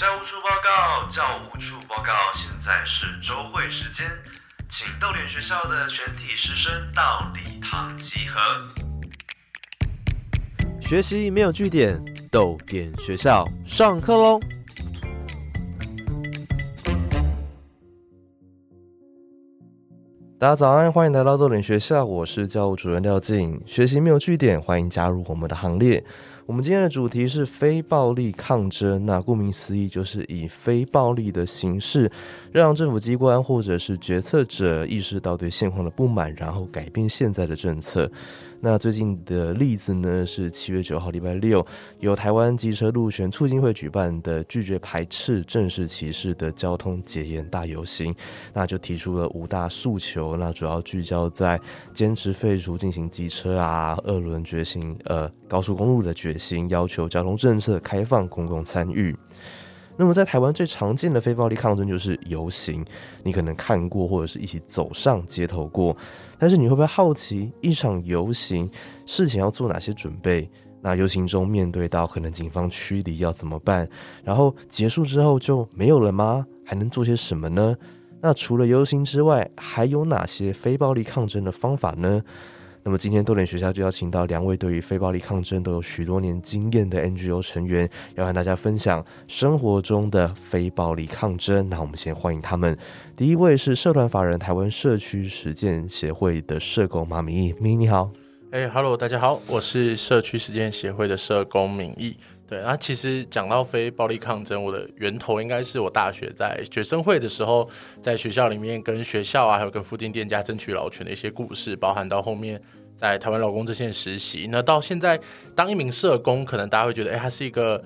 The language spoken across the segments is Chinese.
教务处报告，教务处报告，现在是周会时间，请逗点学校的全体师生到礼堂集合。学习没有据点，逗点学校上课喽！大家早安，欢迎来到逗点学校，我是教务主任廖静。学习没有据点，欢迎加入我们的行列。我们今天的主题是非暴力抗争，那顾名思义，就是以非暴力的形式，让政府机关或者是决策者意识到对现况的不满，然后改变现在的政策。那最近的例子呢，是七月九号礼拜六，由台湾机车路权促进会举办的拒绝排斥、正式歧视的交通检验大游行，那就提出了五大诉求，那主要聚焦在坚持废除进行机车啊、二轮决心、呃高速公路的决心，要求交通政策开放公共参与。那么在台湾最常见的非暴力抗争就是游行，你可能看过或者是一起走上街头过，但是你会不会好奇一场游行事情要做哪些准备？那游行中面对到可能警方驱离要怎么办？然后结束之后就没有了吗？还能做些什么呢？那除了游行之外，还有哪些非暴力抗争的方法呢？那么今天多点学校就邀请到两位对于非暴力抗争都有许多年经验的 NGO 成员，要和大家分享生活中的非暴力抗争。那我们先欢迎他们。第一位是社团法人台湾社区实践协会的社工马明义，明义你好。哎，Hello，大家好，我是社区实践协会的社工明义。对，那其实讲到非暴力抗争，我的源头应该是我大学在学生会的时候，在学校里面跟学校啊，还有跟附近店家争取劳权的一些故事，包含到后面在台湾劳工这线实习。那到现在当一名社工，可能大家会觉得，哎，他是一个。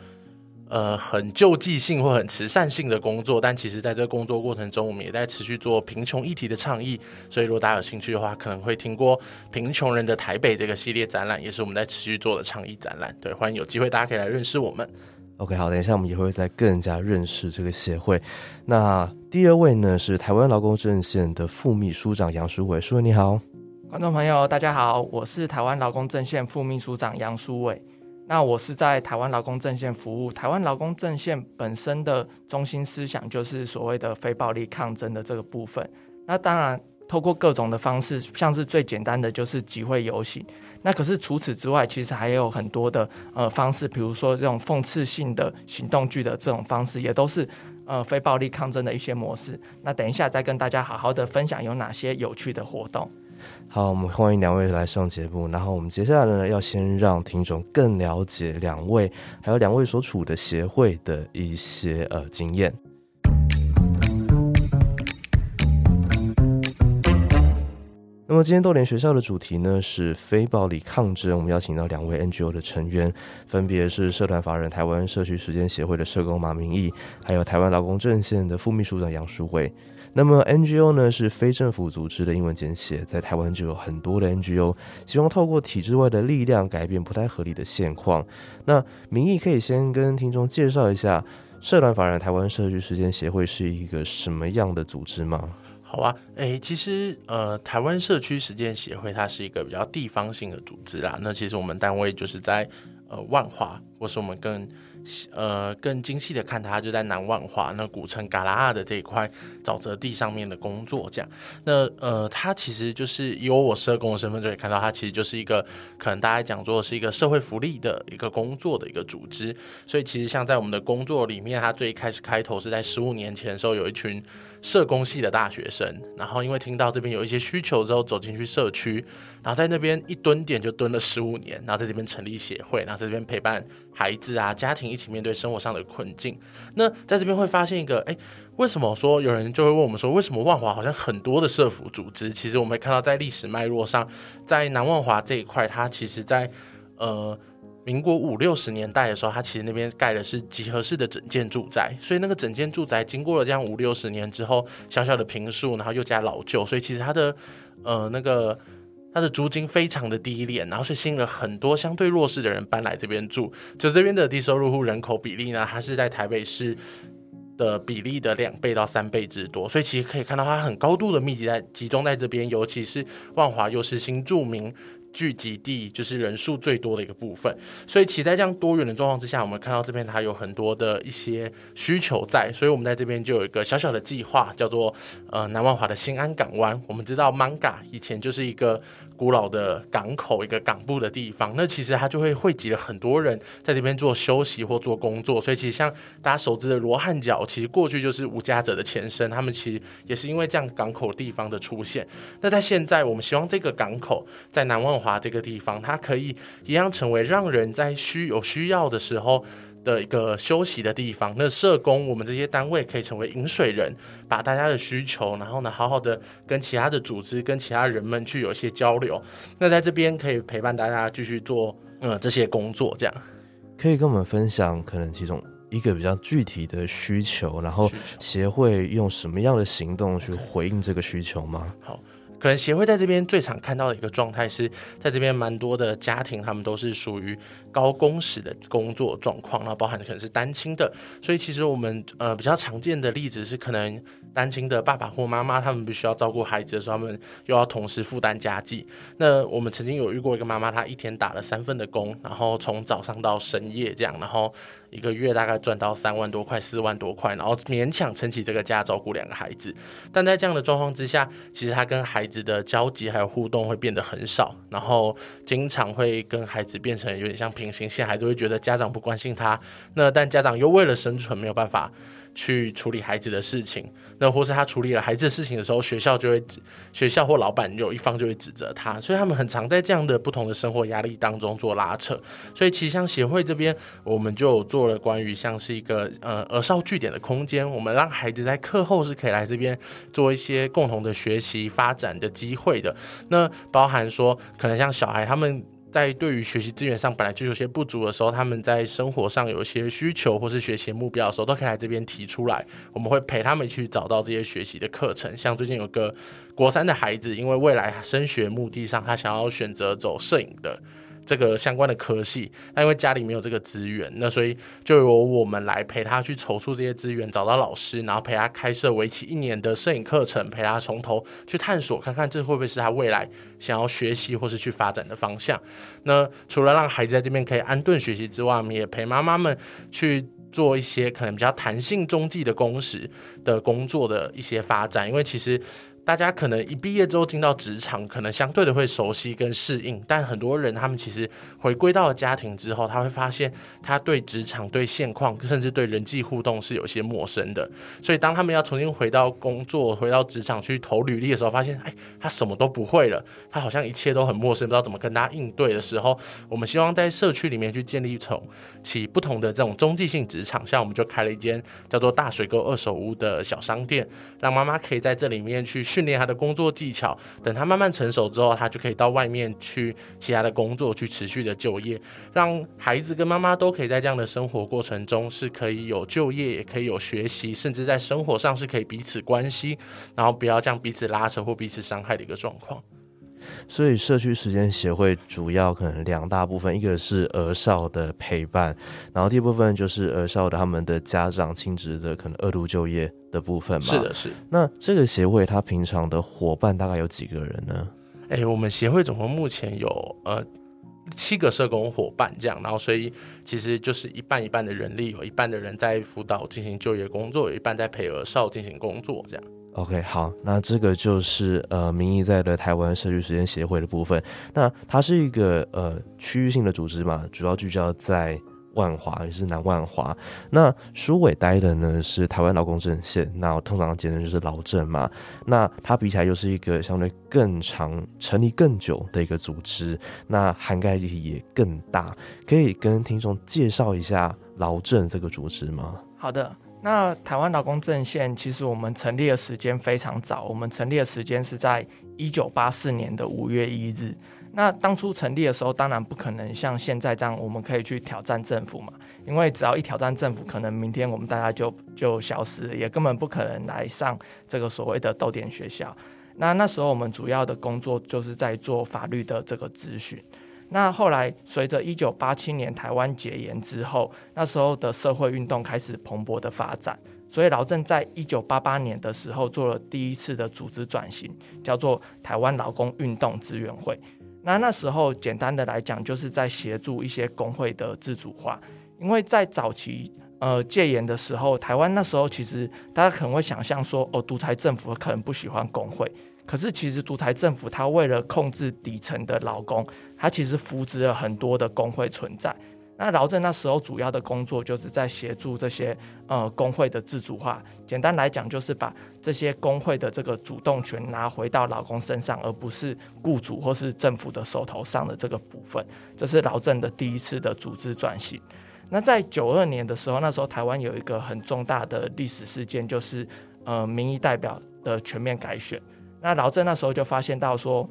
呃，很救济性或很慈善性的工作，但其实在这个工作过程中，我们也在持续做贫穷议题的倡议。所以，如果大家有兴趣的话，可能会听过《贫穷人的台北》这个系列展览，也是我们在持续做的倡议展览。对，欢迎有机会大家可以来认识我们。OK，好，等一下我们也会再更加认识这个协会。那第二位呢是台湾劳工阵线的副秘书长杨书伟，书伟你好，观众朋友大家好，我是台湾劳工阵线副秘书长杨书伟。那我是在台湾劳工阵线服务。台湾劳工阵线本身的中心思想就是所谓的非暴力抗争的这个部分。那当然，透过各种的方式，像是最简单的就是集会游行。那可是除此之外，其实还有很多的呃方式，比如说这种讽刺性的行动剧的这种方式，也都是呃非暴力抗争的一些模式。那等一下再跟大家好好的分享有哪些有趣的活动。好，我们欢迎两位来上节目。然后我们接下来呢，要先让听众更了解两位，还有两位所处的协会的一些呃经验。那么今天豆联学校的主题呢是非暴力抗争，我们邀请到两位 NGO 的成员，分别是社团法人台湾社区实践协会的社工马明义，还有台湾劳工阵线的副秘书长杨淑慧。那么 NGO 呢是非政府组织的英文简写，在台湾就有很多的 NGO，希望透过体制外的力量改变不太合理的现况。那民意可以先跟听众介绍一下，社团法人台湾社区实践协会是一个什么样的组织吗？好啊，诶，其实呃，台湾社区实践协会它是一个比较地方性的组织啦。那其实我们单位就是在呃万华，或是我们更。呃，更精细的看，它就在南万华那古城嘎拉的这一块沼泽地上面的工作，这样。那呃，它其实就是以我社工的身份就可以看到，它其实就是一个可能大家讲做是一个社会福利的一个工作的一个组织。所以其实像在我们的工作里面，它最开始开头是在十五年前的时候，有一群。社工系的大学生，然后因为听到这边有一些需求之后，走进去社区，然后在那边一蹲点就蹲了十五年，然后在这边成立协会，然后在这边陪伴孩子啊、家庭一起面对生活上的困境。那在这边会发现一个，哎，为什么说有人就会问我们说，为什么万华好像很多的社服组织？其实我们看到在历史脉络上，在南万华这一块，它其实在呃。民国五六十年代的时候，它其实那边盖的是集合式的整间住宅，所以那个整间住宅经过了这样五六十年之后，小小的平数，然后又加老旧，所以其实它的呃那个它的租金非常的低廉，然后是吸引了很多相对弱势的人搬来这边住。就这边的低收入户人口比例呢，它是在台北市的比例的两倍到三倍之多，所以其实可以看到它很高度的密集在集中在这边，尤其是万华又是新住民。聚集地就是人数最多的一个部分，所以其在这样多元的状况之下，我们看到这边它有很多的一些需求在，所以我们在这边就有一个小小的计划，叫做呃南万华的新安港湾。我们知道 Manga 以前就是一个古老的港口，一个港部的地方，那其实它就会汇集了很多人在这边做休息或做工作，所以其实像大家熟知的罗汉角，其实过去就是无家者的前身，他们其实也是因为这样港口地方的出现。那在现在，我们希望这个港口在南万华这个地方，它可以一样成为让人在需有需要的时候的一个休息的地方。那社工，我们这些单位可以成为饮水人，把大家的需求，然后呢，好好的跟其他的组织、跟其他人们去有一些交流。那在这边可以陪伴大家继续做嗯这些工作，这样可以跟我们分享可能其中一个比较具体的需求，然后协会用什么样的行动去回应这个需求吗？好。可能协会在这边最常看到的一个状态是，在这边蛮多的家庭，他们都是属于高工时的工作状况，然后包含可能是单亲的，所以其实我们呃比较常见的例子是，可能单亲的爸爸或妈妈，他们必须要照顾孩子的时候，他们又要同时负担家计。那我们曾经有遇过一个妈妈，她一天打了三份的工，然后从早上到深夜这样，然后。一个月大概赚到三万多块、四万多块，然后勉强撑起这个家，照顾两个孩子。但在这样的状况之下，其实他跟孩子的交集还有互动会变得很少，然后经常会跟孩子变成有点像平行线，孩子会觉得家长不关心他。那但家长又为了生存没有办法。去处理孩子的事情，那或是他处理了孩子的事情的时候，学校就会学校或老板有一方就会指责他，所以他们很常在这样的不同的生活压力当中做拉扯。所以其实像协会这边，我们就做了关于像是一个呃儿少据点的空间，我们让孩子在课后是可以来这边做一些共同的学习发展的机会的。那包含说，可能像小孩他们。在对于学习资源上本来就有些不足的时候，他们在生活上有一些需求或是学习目标的时候，都可以来这边提出来。我们会陪他们去找到这些学习的课程。像最近有个国三的孩子，因为未来升学目的上，他想要选择走摄影的。这个相关的科系，那因为家里没有这个资源，那所以就由我们来陪他去筹措这些资源，找到老师，然后陪他开设为期一年的摄影课程，陪他从头去探索，看看这会不会是他未来想要学习或是去发展的方向。那除了让孩子在这边可以安顿学习之外，我们也陪妈妈们去做一些可能比较弹性中继的工时的工作的一些发展，因为其实。大家可能一毕业之后进到职场，可能相对的会熟悉跟适应，但很多人他们其实回归到了家庭之后，他会发现他对职场、对现况，甚至对人际互动是有些陌生的。所以当他们要重新回到工作、回到职场去投履历的时候，发现哎，他什么都不会了，他好像一切都很陌生，不知道怎么跟他应对的时候，我们希望在社区里面去建立从起不同的这种中继性职场，像我们就开了一间叫做大水沟二手屋的小商店，让妈妈可以在这里面去。训练她的工作技巧，等她慢慢成熟之后，她就可以到外面去其他的工作，去持续的就业，让孩子跟妈妈都可以在这样的生活过程中是可以有就业，也可以有学习，甚至在生活上是可以彼此关心，然后不要这样彼此拉扯或彼此伤害的一个状况。所以社区时间协会主要可能两大部分，一个是儿少的陪伴，然后第二部分就是儿少的他们的家长亲职的可能二度就业的部分嘛。是的，是。那这个协会它平常的伙伴大概有几个人呢？哎，我们协会总共目前有呃七个社工伙伴这样，然后所以其实就是一半一半的人力，有一半的人在辅导进行就业工作，有一半在陪儿少进行工作这样。OK，好，那这个就是呃，民意在的台湾社区实践协会的部分。那它是一个呃区域性的组织嘛，主要聚焦在万华，也是南万华。那苏伟待的呢是台湾劳工阵线，那通常简称就是劳政嘛。那它比起来又是一个相对更长、成立更久的一个组织，那涵盖力也更大。可以跟听众介绍一下劳政这个组织吗？好的。那台湾劳工阵线其实我们成立的时间非常早，我们成立的时间是在一九八四年的五月一日。那当初成立的时候，当然不可能像现在这样，我们可以去挑战政府嘛，因为只要一挑战政府，可能明天我们大家就就消失了，也根本不可能来上这个所谓的豆点学校。那那时候我们主要的工作就是在做法律的这个咨询。那后来，随着一九八七年台湾解严之后，那时候的社会运动开始蓬勃的发展，所以劳政在一九八八年的时候做了第一次的组织转型，叫做台湾劳工运动资源会。那那时候简单的来讲，就是在协助一些工会的自主化，因为在早期呃戒严的时候，台湾那时候其实大家可能会想象说，哦，独裁政府可能不喜欢工会，可是其实独裁政府它为了控制底层的劳工，它其实扶植了很多的工会存在。那劳政那时候主要的工作就是在协助这些呃工会的自主化，简单来讲就是把这些工会的这个主动权拿回到劳工身上，而不是雇主或是政府的手头上的这个部分。这是劳政的第一次的组织转型。那在九二年的时候，那时候台湾有一个很重大的历史事件，就是呃民意代表的全面改选。那劳政那时候就发现到说。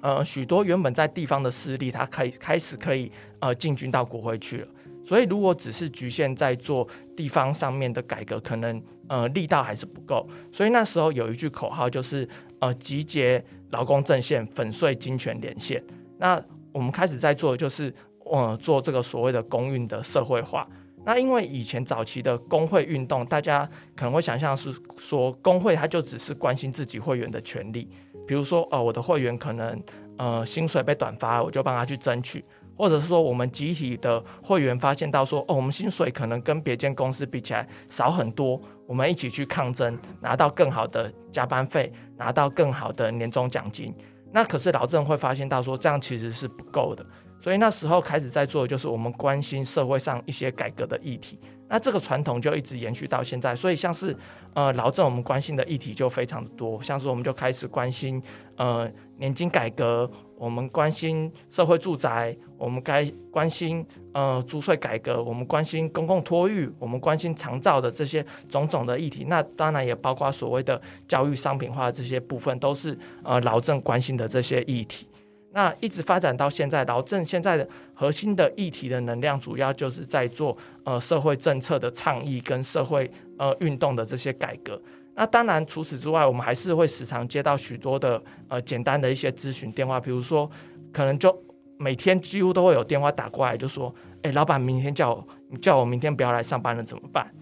呃，许多原本在地方的势力，他可以开始可以呃进军到国会去了。所以，如果只是局限在做地方上面的改革，可能呃力道还是不够。所以那时候有一句口号，就是呃集结劳工阵线，粉碎金权连线。那我们开始在做的，就是呃做这个所谓的公运的社会化。那因为以前早期的工会运动，大家可能会想象是说工会它就只是关心自己会员的权利。比如说，哦，我的会员可能呃薪水被短发，我就帮他去争取；或者是说，我们集体的会员发现到说，哦，我们薪水可能跟别间公司比起来少很多，我们一起去抗争，拿到更好的加班费，拿到更好的年终奖金。那可是劳政会发现到说，这样其实是不够的。所以那时候开始在做的就是我们关心社会上一些改革的议题，那这个传统就一直延续到现在。所以像是呃劳政，我们关心的议题就非常的多，像是我们就开始关心呃年金改革，我们关心社会住宅，我们该关心呃租税改革，我们关心公共托育，我们关心长照的这些种种的议题。那当然也包括所谓的教育商品化这些部分，都是呃劳政关心的这些议题。那一直发展到现在，劳政现在的核心的议题的能量，主要就是在做呃社会政策的倡议跟社会呃运动的这些改革。那当然除此之外，我们还是会时常接到许多的呃简单的一些咨询电话，比如说可能就每天几乎都会有电话打过来，就说：“哎，老板明天叫我，你叫我明天不要来上班了，怎么办？”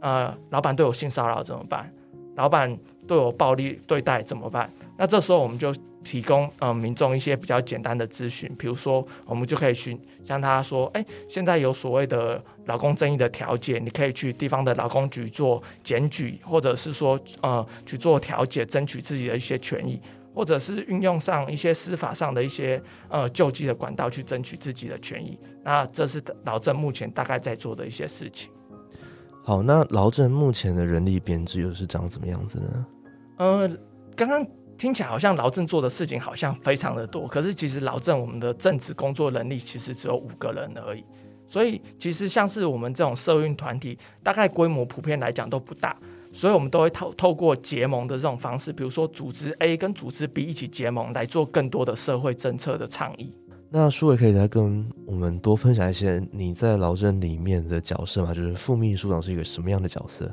呃，老板对我性骚扰怎么办？老板对我暴力对待怎么办？那这时候我们就。提供呃民众一些比较简单的咨询，比如说我们就可以询向他说，哎，现在有所谓的劳工争议的调解，你可以去地方的劳工局做检举，或者是说呃去做调解，争取自己的一些权益，或者是运用上一些司法上的一些呃救济的管道去争取自己的权益。那这是劳政目前大概在做的一些事情。好，那劳政目前的人力编制又是长怎么样子呢？呃，刚刚。听起来好像劳政做的事情好像非常的多，可是其实劳政我们的政治工作能力其实只有五个人而已。所以其实像是我们这种社运团体，大概规模普遍来讲都不大，所以我们都会透透过结盟的这种方式，比如说组织 A 跟组织 B 一起结盟来做更多的社会政策的倡议。那舒伟可以再跟我们多分享一些你在劳政里面的角色吗？就是副秘书长是一个什么样的角色？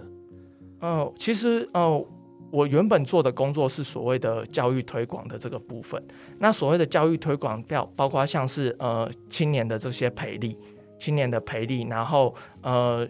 嗯，其实呃。我原本做的工作是所谓的教育推广的这个部分。那所谓的教育推广，包包括像是呃青年的这些培力，青年的培力，然后呃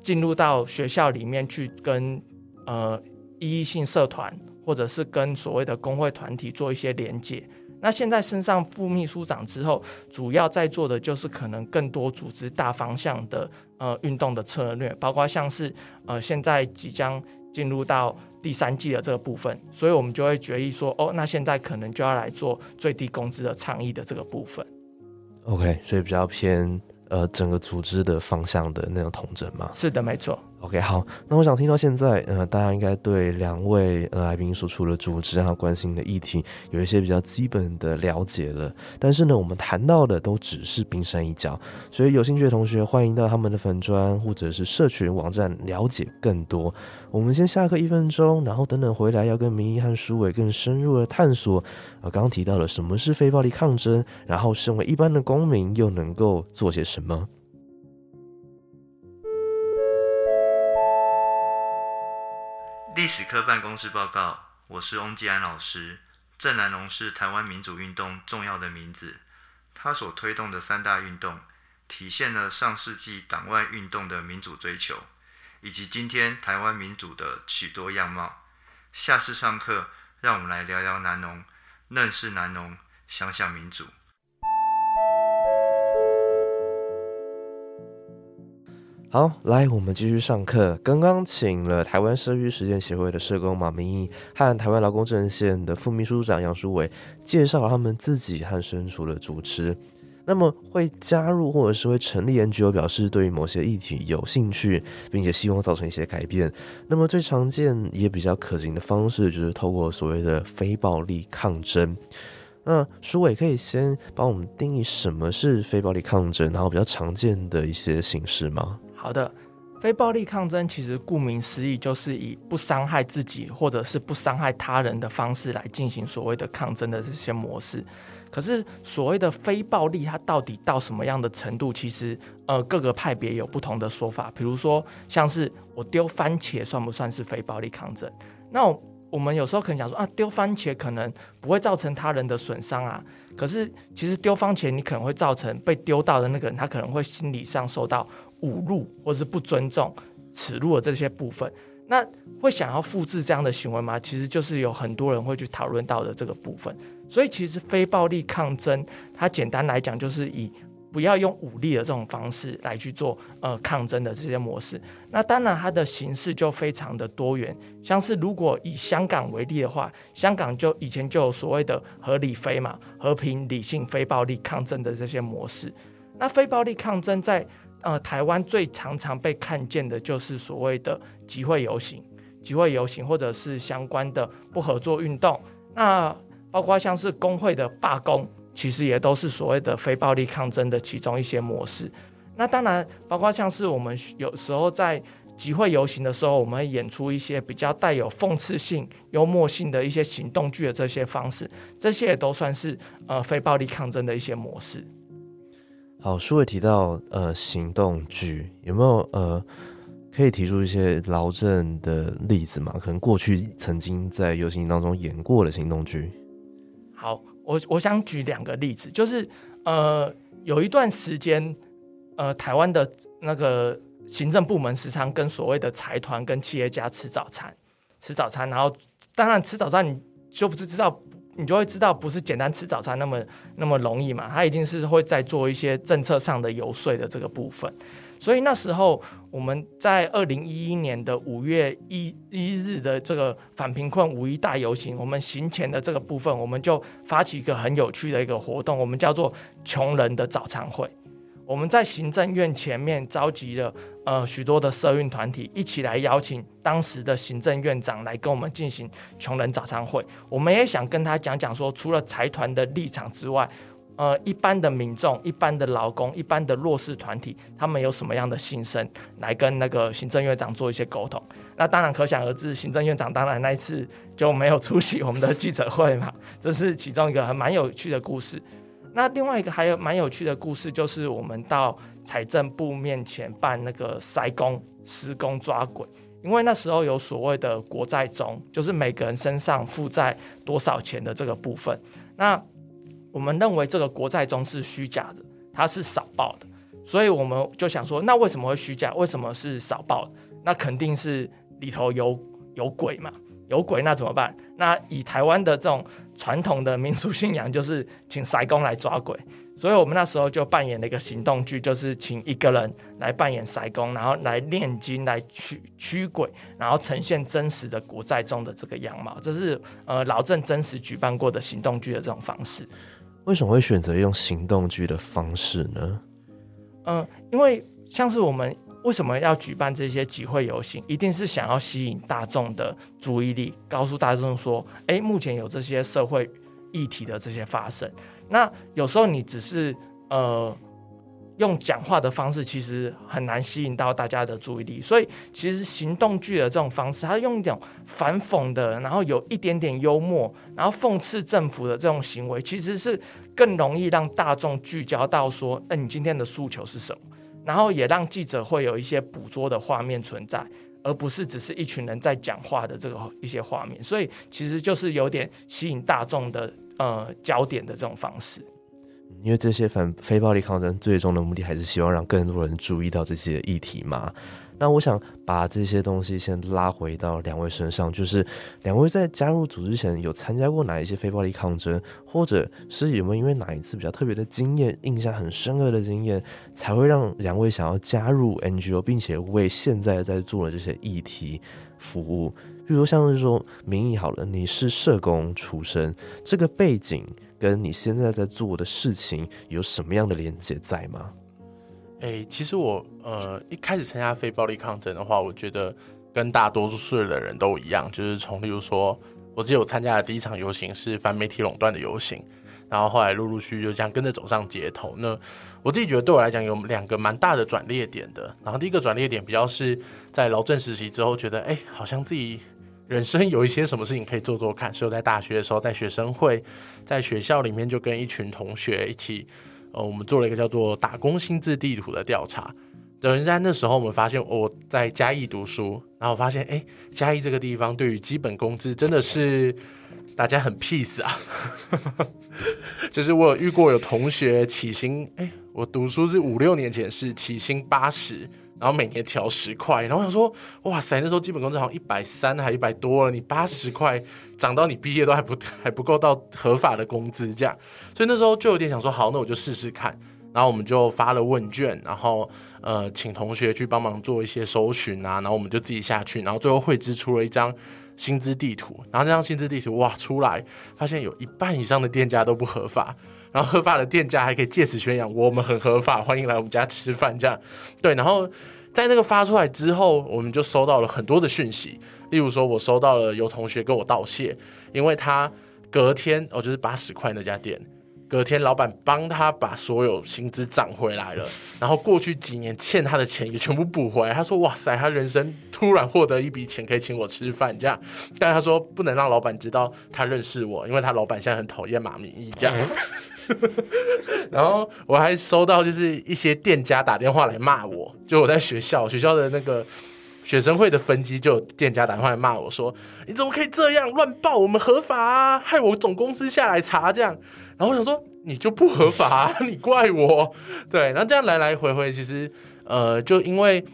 进入到学校里面去跟呃异性社团，或者是跟所谓的工会团体做一些连接。那现在升上副秘书长之后，主要在做的就是可能更多组织大方向的呃运动的策略，包括像是呃现在即将进入到。第三季的这个部分，所以我们就会决议说，哦，那现在可能就要来做最低工资的倡议的这个部分。OK，所以比较偏呃整个组织的方向的那种统整嘛。是的，没错。OK，好，那我想听到现在，呃，大家应该对两位呃来宾所处的组织和关心的议题有一些比较基本的了解了。但是呢，我们谈到的都只是冰山一角，所以有兴趣的同学欢迎到他们的粉砖或者是社群网站了解更多。我们先下课一分钟，然后等等回来要跟明一和舒伟更深入的探索。呃，刚刚提到了什么是非暴力抗争，然后身为一般的公民又能够做些什么。历史课办公室报告，我是翁继安老师。郑南榕是台湾民主运动重要的名字，他所推动的三大运动，体现了上世纪党外运动的民主追求，以及今天台湾民主的许多样貌。下次上课，让我们来聊聊南农，认识南农，想想民主。好，来，我们继续上课。刚刚请了台湾社区实践协会的社工马明义和台湾劳工阵线的副秘书长杨淑伟介绍了他们自己和身处的主持。那么会加入或者是会成立 NGO，表示对于某些议题有兴趣，并且希望造成一些改变。那么最常见也比较可行的方式，就是透过所谓的非暴力抗争。那舒伟可以先帮我们定义什么是非暴力抗争，然后比较常见的一些形式吗？好的，非暴力抗争其实顾名思义，就是以不伤害自己或者是不伤害他人的方式来进行所谓的抗争的这些模式。可是所谓的非暴力，它到底到什么样的程度？其实呃，各个派别有不同的说法。比如说，像是我丢番茄算不算是非暴力抗争？那我们有时候可能想说啊，丢番茄可能不会造成他人的损伤啊。可是其实丢番茄，你可能会造成被丢到的那个人，他可能会心理上受到。侮辱或是不尊重、耻辱的这些部分，那会想要复制这样的行为吗？其实就是有很多人会去讨论到的这个部分。所以其实非暴力抗争，它简单来讲就是以不要用武力的这种方式来去做呃抗争的这些模式。那当然它的形式就非常的多元，像是如果以香港为例的话，香港就以前就有所谓的合理非嘛，和平、理性、非暴力抗争的这些模式。那非暴力抗争在呃，台湾最常常被看见的就是所谓的集会游行、集会游行，或者是相关的不合作运动。那包括像是工会的罢工，其实也都是所谓的非暴力抗争的其中一些模式。那当然，包括像是我们有时候在集会游行的时候，我们演出一些比较带有讽刺性、幽默性的一些行动剧的这些方式，这些也都算是呃非暴力抗争的一些模式。好，书伟提到呃行动剧有没有呃可以提出一些劳政的例子吗？可能过去曾经在游行当中演过的行动剧。好，我我想举两个例子，就是呃有一段时间呃台湾的那个行政部门时常跟所谓的财团跟企业家吃早餐，吃早餐，然后当然吃早餐你就不是知道。你就会知道，不是简单吃早餐那么那么容易嘛？他一定是会在做一些政策上的游说的这个部分。所以那时候我们在二零一一年的五月一一日的这个反贫困五一大游行，我们行前的这个部分，我们就发起一个很有趣的一个活动，我们叫做“穷人的早餐会”。我们在行政院前面召集了呃许多的社运团体，一起来邀请当时的行政院长来跟我们进行穷人早餐会。我们也想跟他讲讲说，除了财团的立场之外，呃，一般的民众、一般的劳工、一般的弱势团体，他们有什么样的心声，来跟那个行政院长做一些沟通。那当然可想而知，行政院长当然那一次就没有出席我们的记者会嘛，这是其中一个还蛮有趣的故事。那另外一个还有蛮有趣的故事，就是我们到财政部面前办那个塞工施工抓鬼，因为那时候有所谓的国债中，就是每个人身上负债多少钱的这个部分。那我们认为这个国债中是虚假的，它是少报的，所以我们就想说，那为什么会虚假？为什么是少报？那肯定是里头有有鬼嘛。有鬼那怎么办？那以台湾的这种传统的民俗信仰，就是请塞公来抓鬼。所以我们那时候就扮演了一个行动剧，就是请一个人来扮演塞公，然后来念经来驱驱鬼，然后呈现真实的国债中的这个样貌。这是呃老郑真实举办过的行动剧的这种方式。为什么会选择用行动剧的方式呢？嗯，因为像是我们。为什么要举办这些集会游行？一定是想要吸引大众的注意力，告诉大众说：“哎，目前有这些社会议题的这些发生。”那有时候你只是呃用讲话的方式，其实很难吸引到大家的注意力。所以，其实行动剧的这种方式，它用一种反讽的，然后有一点点幽默，然后讽刺政府的这种行为，其实是更容易让大众聚焦到说：“哎，你今天的诉求是什么？”然后也让记者会有一些捕捉的画面存在，而不是只是一群人在讲话的这个一些画面，所以其实就是有点吸引大众的呃焦点的这种方式。因为这些反非暴力抗争最终的目的还是希望让更多人注意到这些议题嘛。那我想把这些东西先拉回到两位身上，就是两位在加入组织前有参加过哪一些非暴力抗争，或者是有没有因为哪一次比较特别的经验、印象很深刻的经验，才会让两位想要加入 NGO，并且为现在在做的这些议题服务？比如像是说，名义好了，你是社工出身，这个背景跟你现在在做的事情有什么样的连接在吗？哎，其实我呃一开始参加非暴力抗争的话，我觉得跟大多数的人都一样，就是从例如说，我记得我参加的第一场游行是反媒体垄断的游行，然后后来陆陆续续就这样跟着走上街头。那我自己觉得对我来讲有两个蛮大的转捩点的。然后第一个转捩点比较是在劳政实习之后，觉得哎，好像自己。人生有一些什么事情可以做做看，所以我在大学的时候，在学生会，在学校里面就跟一群同学一起，呃，我们做了一个叫做“打工薪资地图”的调查。等于在那时候，我们发现我在嘉义读书，然后发现，哎，嘉义这个地方对于基本工资真的是大家很 peace 啊。就是我有遇过有同学起薪，哎，我读书是五六年前是起薪八十。然后每年调十块，然后我想说，哇塞，那时候基本工资好像一百三还一百多了，你八十块涨到你毕业都还不 还不够到合法的工资这样，所以那时候就有点想说，好，那我就试试看。然后我们就发了问卷，然后呃，请同学去帮忙做一些搜寻啊，然后我们就自己下去，然后最后绘制出了一张薪资地图。然后这张薪资地图哇出来，发现有一半以上的店家都不合法。然后合法的店家还可以借此宣扬我们很合法，欢迎来我们家吃饭这样。对，然后在那个发出来之后，我们就收到了很多的讯息，例如说我收到了有同学跟我道谢，因为他隔天哦就是八十块那家店。隔天，老板帮他把所有薪资涨回来了，然后过去几年欠他的钱也全部补回来。他说：“哇塞，他人生突然获得一笔钱，可以请我吃饭这样。”但他说不能让老板知道他认识我，因为他老板现在很讨厌马明义这样。然后我还收到就是一些店家打电话来骂我，就我在学校学校的那个学生会的分机，就有店家打电话来骂我说：“你怎么可以这样乱报？我们合法啊，害我总公司下来查这样。”然后我想说，你就不合法，你怪我，对。然后这样来来回回，其实，呃，就因为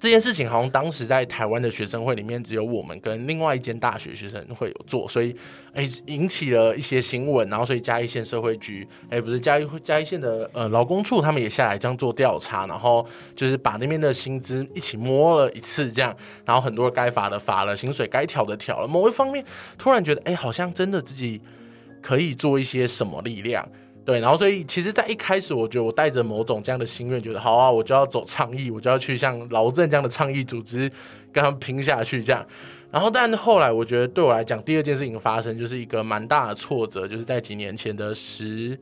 这件事情，好像当时在台湾的学生会里面，只有我们跟另外一间大学学生会有做，所以，哎，引起了一些新闻。然后，所以嘉义县社会局，哎，不是嘉义嘉义县的呃劳工处，他们也下来这样做调查，然后就是把那边的薪资一起摸了一次，这样，然后很多该罚的罚了，薪水该调的调了。某一方面，突然觉得，哎，好像真的自己。可以做一些什么力量？对，然后所以其实，在一开始，我觉得我带着某种这样的心愿，觉得好啊，我就要走倡议，我就要去像劳政这样的倡议组织跟他们拼下去这样。然后，但后来我觉得对我来讲，第二件事情发生就是一个蛮大的挫折，就是在几年前的十、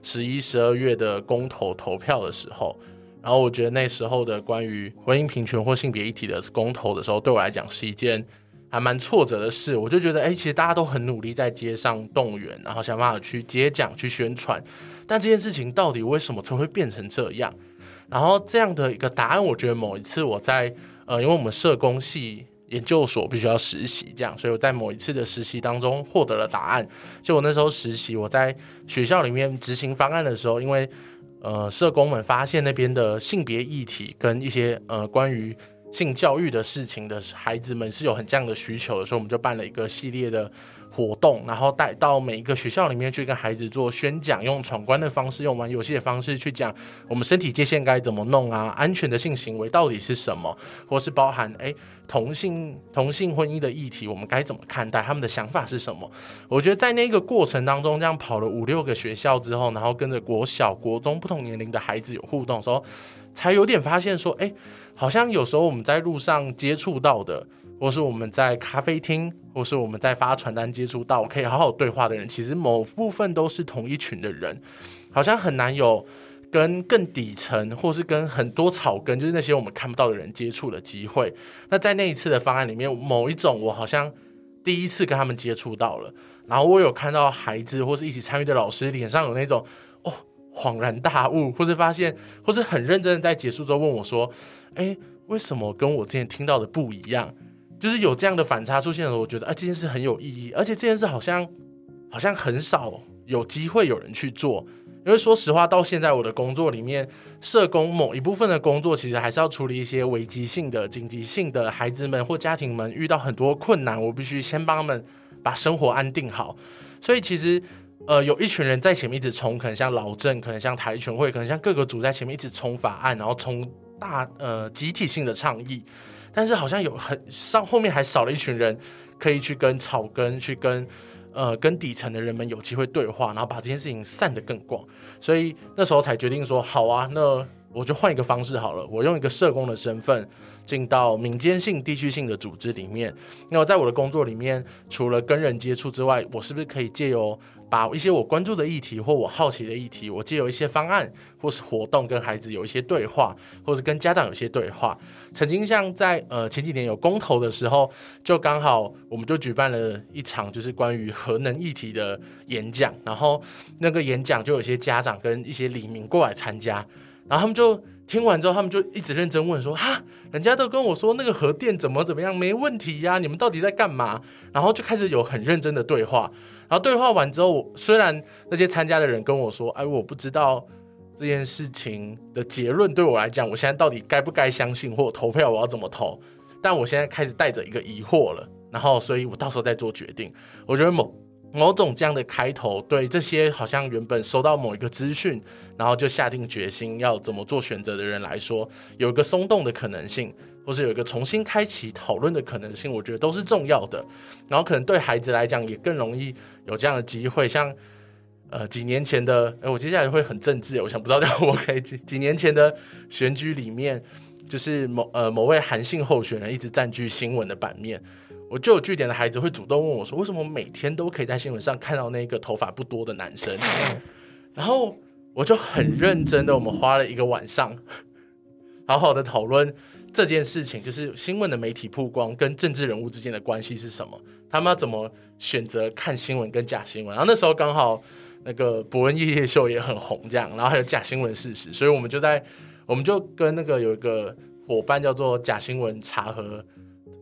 十一、十二月的公投投票的时候，然后我觉得那时候的关于婚姻平权或性别议题的公投的时候，对我来讲是一件。还蛮挫折的事，我就觉得，哎，其实大家都很努力在街上动员，然后想办法去接讲、去宣传，但这件事情到底为什么会变成这样？然后这样的一个答案，我觉得某一次我在呃，因为我们社工系研究所必须要实习，这样，所以我在某一次的实习当中获得了答案。就我那时候实习，我在学校里面执行方案的时候，因为呃，社工们发现那边的性别议题跟一些呃关于。性教育的事情的孩子们是有很这样的需求的，所以我们就办了一个系列的活动，然后带到每一个学校里面去跟孩子做宣讲，用闯关的方式，用玩游戏的方式去讲我们身体界限该怎么弄啊，安全的性行为到底是什么，或是包含诶同性同性婚姻的议题，我们该怎么看待，他们的想法是什么？我觉得在那个过程当中，这样跑了五六个学校之后，然后跟着国小、国中不同年龄的孩子有互动的时候，才有点发现说，哎。好像有时候我们在路上接触到的，或是我们在咖啡厅，或是我们在发传单接触到可以好好对话的人，其实某部分都是同一群的人。好像很难有跟更底层，或是跟很多草根，就是那些我们看不到的人接触的机会。那在那一次的方案里面，某一种我好像第一次跟他们接触到了，然后我有看到孩子或是一起参与的老师脸上有那种恍然大悟，或是发现，或是很认真的在结束之后问我说。哎，为什么跟我之前听到的不一样？就是有这样的反差出现的时候，我觉得啊，这件事很有意义，而且这件事好像好像很少有机会有人去做。因为说实话，到现在我的工作里面，社工某一部分的工作，其实还是要处理一些危机性的、紧急性的孩子们或家庭们遇到很多困难，我必须先帮他们把生活安定好。所以其实，呃，有一群人在前面一直冲，可能像老郑，可能像台全会，可能像各个组在前面一直冲法案，然后冲大呃集体性的倡议。但是好像有很上后面还少了一群人，可以去跟草根去跟。呃，跟底层的人们有机会对话，然后把这件事情散得更广，所以那时候才决定说，好啊，那我就换一个方式好了，我用一个社工的身份进到民间性、地区性的组织里面。那么在我的工作里面，除了跟人接触之外，我是不是可以借由把一些我关注的议题或我好奇的议题，我借有一些方案或是活动跟孩子有一些对话，或是跟家长有些对话。曾经像在呃前几年有公投的时候，就刚好我们就举办了一场就是关于核能议题的演讲，然后那个演讲就有些家长跟一些李明过来参加，然后他们就听完之后，他们就一直认真问说：哈，人家都跟我说那个核电怎么怎么样没问题呀，你们到底在干嘛？然后就开始有很认真的对话。然后对话完之后，虽然那些参加的人跟我说：“哎，我不知道这件事情的结论对我来讲，我现在到底该不该相信，或投票我要怎么投？”但我现在开始带着一个疑惑了。然后，所以我到时候再做决定。我觉得某某种这样的开头，对这些好像原本收到某一个资讯，然后就下定决心要怎么做选择的人来说，有一个松动的可能性。或是有一个重新开启讨论的可能性，我觉得都是重要的。然后可能对孩子来讲也更容易有这样的机会。像呃几年前的，哎，我接下来会很政治，我想不知道我可以几几年前的选举里面，就是某呃某位韩姓候选人一直占据新闻的版面，我就有据点的孩子会主动问我说，为什么每天都可以在新闻上看到那个头发不多的男生？然后我就很认真的，我们花了一个晚上，好好的讨论。这件事情就是新闻的媒体曝光跟政治人物之间的关系是什么？他们要怎么选择看新闻跟假新闻？然后那时候刚好那个伯恩夜夜秀也很红，这样，然后还有假新闻事实，所以我们就在我们就跟那个有一个伙伴叫做假新闻查核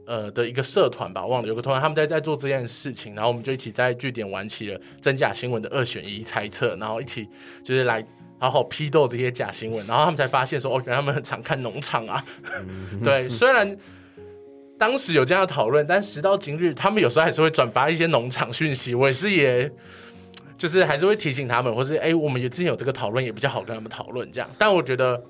呃的一个社团吧，忘了有个团他们在在做这件事情，然后我们就一起在据点玩起了真假新闻的二选一猜测，然后一起就是来。好好批斗这些假新闻，然后他们才发现说，哦，原来他们很常看农场啊。对，虽然当时有这样的讨论，但时到今日，他们有时候还是会转发一些农场讯息。我也是，也就是还是会提醒他们，或是哎，我们也之前有这个讨论，也比较好跟他们讨论这样。但我觉得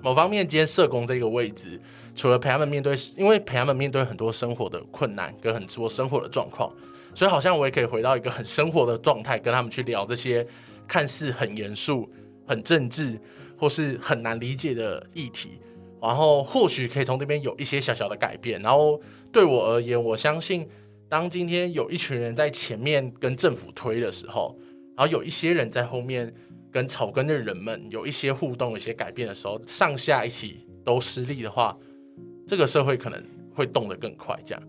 某方面，今天社工这个位置，除了陪他们面对，因为陪他们面对很多生活的困难跟很多生活的状况，所以好像我也可以回到一个很生活的状态，跟他们去聊这些看似很严肃。很政治或是很难理解的议题，然后或许可以从这边有一些小小的改变。然后对我而言，我相信当今天有一群人在前面跟政府推的时候，然后有一些人在后面跟草根的人们有一些互动、一些改变的时候，上下一起都失利的话，这个社会可能会动得更快。这样。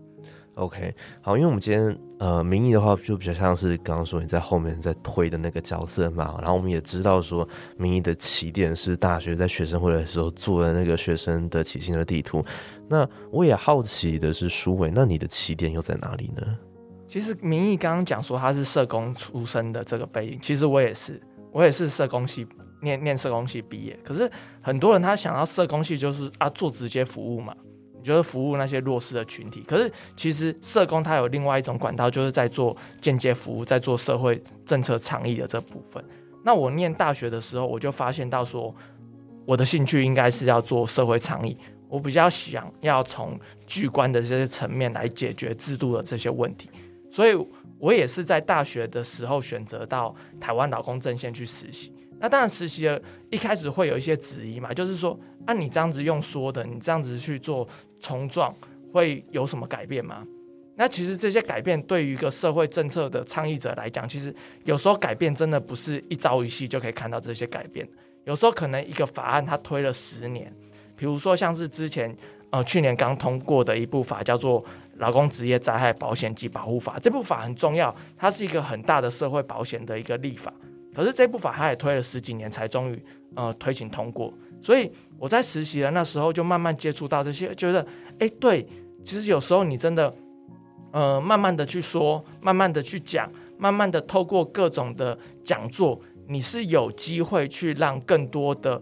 OK，好，因为我们今天呃，明义的话就比较像是刚刚说你在后面在推的那个角色嘛，然后我们也知道说民意的起点是大学在学生会的时候做的那个学生的起心的地图。那我也好奇的是，舒伟，那你的起点又在哪里呢？其实明义刚刚讲说他是社工出身的这个背景，其实我也是，我也是社工系念念社工系毕业，可是很多人他想要社工系就是啊做直接服务嘛。就是服务那些弱势的群体，可是其实社工他有另外一种管道，就是在做间接服务，在做社会政策倡议的这部分。那我念大学的时候，我就发现到说，我的兴趣应该是要做社会倡议，我比较想要从具观的这些层面来解决制度的这些问题，所以我也是在大学的时候选择到台湾劳工阵线去实习。那当然实习了一开始会有一些质疑嘛，就是说，啊，你这样子用说的，你这样子去做。冲撞会有什么改变吗？那其实这些改变对于一个社会政策的倡议者来讲，其实有时候改变真的不是一朝一夕就可以看到这些改变。有时候可能一个法案它推了十年，比如说像是之前呃去年刚通过的一部法叫做《劳工职业灾害保险及保护法》，这部法很重要，它是一个很大的社会保险的一个立法。可是这部法它也推了十几年才终于呃推行通过。所以我在实习的那时候就慢慢接触到这些，觉得，哎，对，其实有时候你真的，呃，慢慢的去说，慢慢的去讲，慢慢的透过各种的讲座，你是有机会去让更多的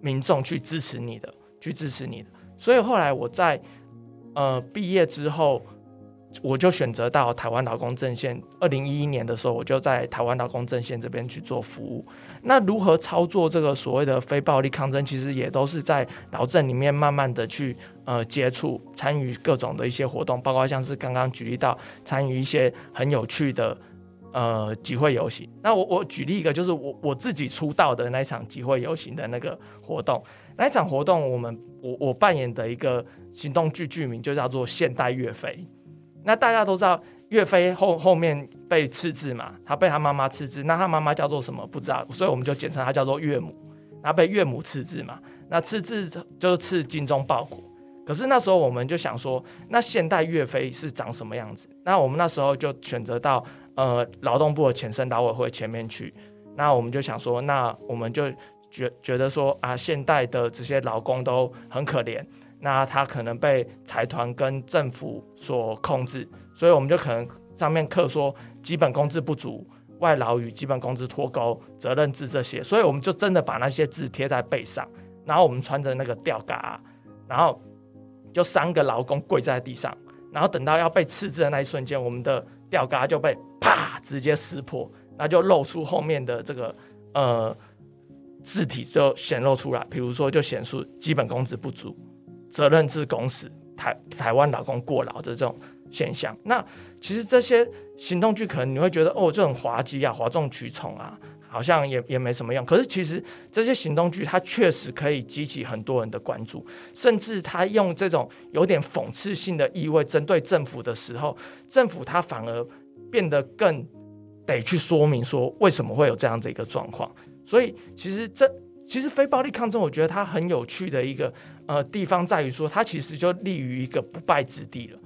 民众去支持你的，去支持你的。所以后来我在呃毕业之后。我就选择到台湾劳工阵线。二零一一年的时候，我就在台湾劳工阵线这边去做服务。那如何操作这个所谓的非暴力抗争，其实也都是在劳政里面慢慢的去呃接触、参与各种的一些活动，包括像是刚刚举例到参与一些很有趣的呃集会游行。那我我举例一个，就是我我自己出道的那场集会游行的那个活动。那一场活动，我们我我扮演的一个行动剧剧名就叫做《现代岳飞》。那大家都知道岳飞后后面被赐字嘛，他被他妈妈赐字，那他妈妈叫做什么不知道，所以我们就简称他叫做岳母。然后被岳母赐字嘛，那赐字就是赐精忠报国。可是那时候我们就想说，那现代岳飞是长什么样子？那我们那时候就选择到呃劳动部的前身劳委会前面去。那我们就想说，那我们就觉觉得说啊，现代的这些劳工都很可怜。那他可能被财团跟政府所控制，所以我们就可能上面刻说基本工资不足、外劳与基本工资脱钩、责任制这些，所以我们就真的把那些字贴在背上，然后我们穿着那个吊嘎，然后就三个劳工跪在地上，然后等到要被刺字的那一瞬间，我们的吊嘎就被啪直接撕破，那就露出后面的这个呃字体就显露出来，比如说就显示基本工资不足。责任制公司，台台湾老公过劳的这种现象，那其实这些行动剧可能你会觉得哦，这很滑稽啊，哗众取宠啊，好像也也没什么用。可是其实这些行动剧它确实可以激起很多人的关注，甚至他用这种有点讽刺性的意味针对政府的时候，政府他反而变得更得去说明说为什么会有这样的一个状况。所以其实这。其实非暴力抗争，我觉得它很有趣的一个呃地方在于说，它其实就立于一个不败之地了。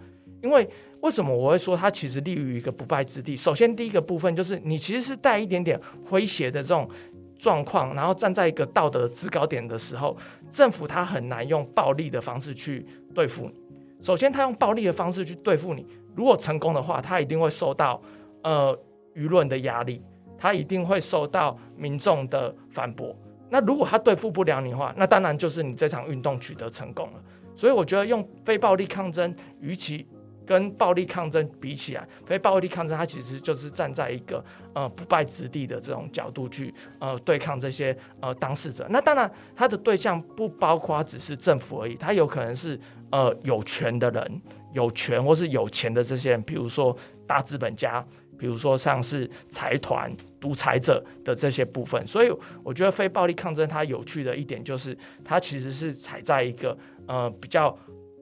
因为为什么我会说它其实立于一个不败之地？首先第一个部分就是你其实是带一点点诙谐的这种状况，然后站在一个道德制高点的时候，政府它很难用暴力的方式去对付你。首先，他用暴力的方式去对付你，如果成功的话，他一定会受到呃舆论的压力，他一定会受到民众的反驳。那如果他对付不了你的话，那当然就是你这场运动取得成功了。所以我觉得用非暴力抗争，与其跟暴力抗争比起来，非暴力抗争它其实就是站在一个呃不败之地的这种角度去呃对抗这些呃当事者。那当然，他的对象不包括只是政府而已，他有可能是呃有权的人、有权或是有钱的这些人，比如说大资本家。比如说像是财团、独裁者的这些部分，所以我觉得非暴力抗争它有趣的一点就是，它其实是踩在一个呃比较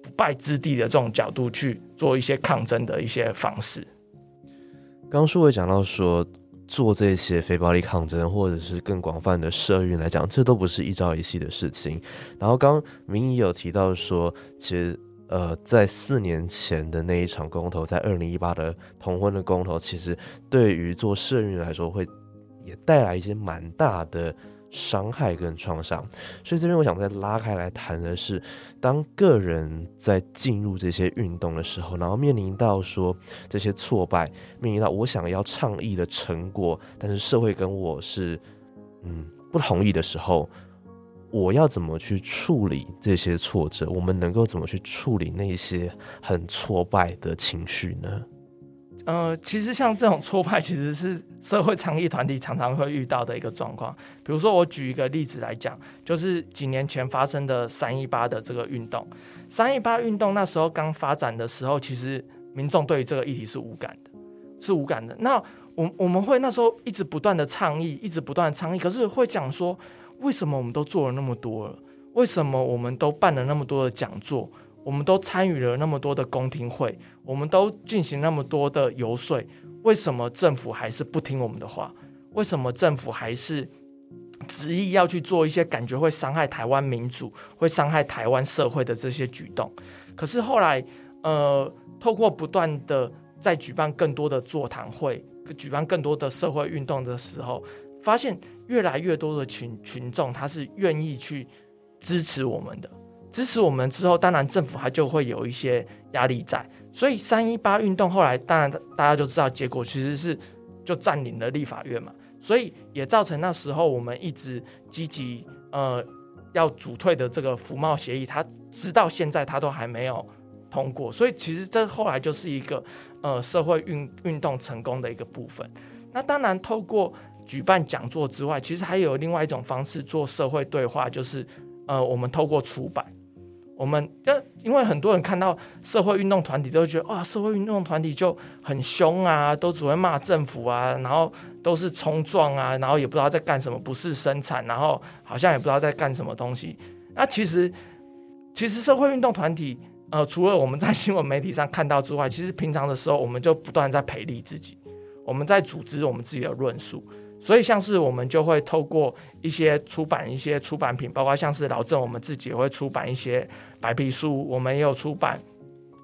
不败之地的这种角度去做一些抗争的一些方式。刚书伟讲到说，做这些非暴力抗争，或者是更广泛的社运来讲，这都不是一朝一夕的事情。然后刚明仪有提到说，其实。呃，在四年前的那一场公投，在二零一八的同婚的公投，其实对于做社运来说，会也带来一些蛮大的伤害跟创伤。所以这边我想再拉开来谈的是，当个人在进入这些运动的时候，然后面临到说这些挫败，面临到我想要倡议的成果，但是社会跟我是嗯不同意的时候。我要怎么去处理这些挫折？我们能够怎么去处理那些很挫败的情绪呢？呃，其实像这种挫败，其实是社会倡议团体常常会遇到的一个状况。比如说，我举一个例子来讲，就是几年前发生的三一八的这个运动。三一八运动那时候刚发展的时候，其实民众对于这个议题是无感的，是无感的。那我我们会那时候一直不断的倡议，一直不断的倡议，可是会讲说。为什么我们都做了那么多了？为什么我们都办了那么多的讲座？我们都参与了那么多的公听会？我们都进行那么多的游说？为什么政府还是不听我们的话？为什么政府还是执意要去做一些感觉会伤害台湾民主、会伤害台湾社会的这些举动？可是后来，呃，透过不断的在举办更多的座谈会、举办更多的社会运动的时候，发现。越来越多的群群众，他是愿意去支持我们的，支持我们之后，当然政府他就会有一些压力在。所以三一八运动后来，当然大家就知道结果其实是就占领了立法院嘛。所以也造成那时候我们一直积极呃要主退的这个服贸协议，它直到现在它都还没有通过。所以其实这后来就是一个呃社会运运动成功的一个部分。那当然透过举办讲座之外，其实还有另外一种方式做社会对话，就是呃我们透过出版。我们呃，因为很多人看到社会运动团体都觉得哇，社会运动团体就很凶啊，都只会骂政府啊，然后都是冲撞啊，然后也不知道在干什么，不是生产，然后好像也不知道在干什么东西。那其实，其实社会运动团体呃，除了我们在新闻媒体上看到之外，其实平常的时候我们就不断在培力自己，我们在组织我们自己的论述。所以，像是我们就会透过一些出版一些出版品，包括像是老郑，我们自己也会出版一些白皮书，我们也有出版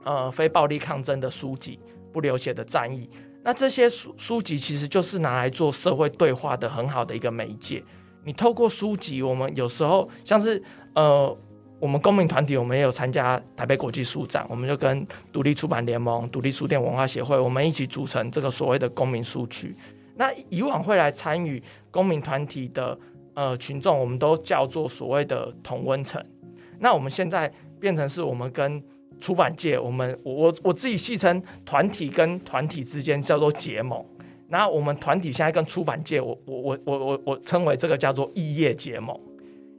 呃非暴力抗争的书籍，不流血的战役。那这些书书籍其实就是拿来做社会对话的很好的一个媒介。你透过书籍，我们有时候像是呃我们公民团体，我们也有参加台北国际书展，我们就跟独立出版联盟、独立书店文化协会，我们一起组成这个所谓的公民书区。那以往会来参与公民团体的呃群众，我们都叫做所谓的同温层。那我们现在变成是我们跟出版界，我们我我我自己戏称团体跟团体之间叫做结盟。那我们团体现在跟出版界，我我我我我我称为这个叫做异业结盟，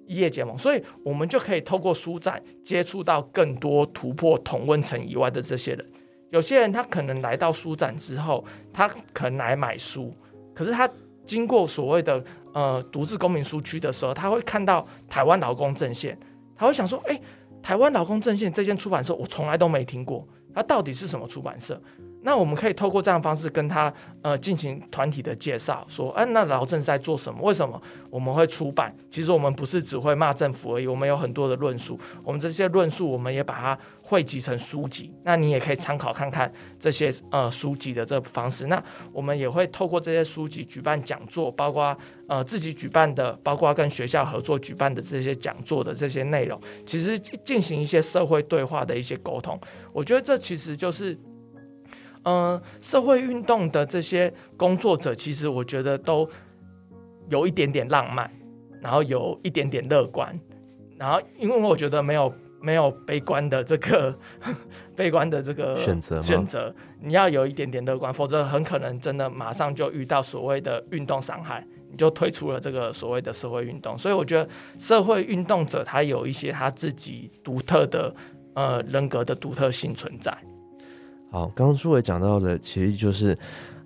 异业结盟。所以我们就可以透过书展接触到更多突破同温层以外的这些人。有些人他可能来到书展之后，他可能来买书。可是他经过所谓的呃独自公民书区的时候，他会看到台湾劳工阵线，他会想说：哎，台湾劳工阵线这间出版社我从来都没听过，它到底是什么出版社？那我们可以透过这样的方式跟他呃进行团体的介绍，说，哎，那劳政在做什么？为什么我们会出版？其实我们不是只会骂政府而已，我们有很多的论述。我们这些论述，我们也把它汇集成书籍。那你也可以参考看看这些呃书籍的这个方式。那我们也会透过这些书籍举办讲座，包括呃自己举办的，包括跟学校合作举办的这些讲座的这些内容，其实进行一些社会对话的一些沟通。我觉得这其实就是。嗯，社会运动的这些工作者，其实我觉得都有一点点浪漫，然后有一点点乐观，然后因为我觉得没有 没有悲观的这个 悲观的这个选择选择，你要有一点点乐观，否则很可能真的马上就遇到所谓的运动伤害，你就退出了这个所谓的社会运动。所以我觉得社会运动者他有一些他自己独特的呃人格的独特性存在。好，刚刚朱伟讲到的，其实就是，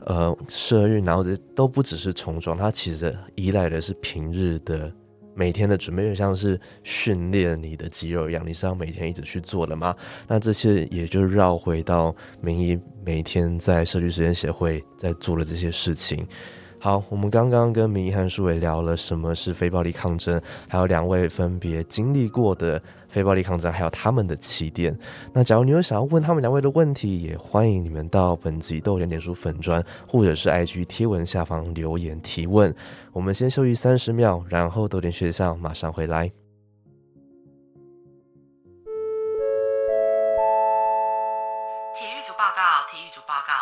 呃，社运，然后这都不只是重装，它其实依赖的是平日的每天的准备，就像是训练你的肌肉一样，你是要每天一直去做的吗？那这些也就绕回到明一每天在社区实验协会在做的这些事情。好，我们刚刚跟明一和舒伟聊了什么是非暴力抗争，还有两位分别经历过的非暴力抗争，还有他们的起点。那假如你有想要问他们两位的问题，也欢迎你们到本集豆点点书粉砖或者是 IG 贴文下方留言提问。我们先休息三十秒，然后豆点学校马上回来。体育组报告，体育组报告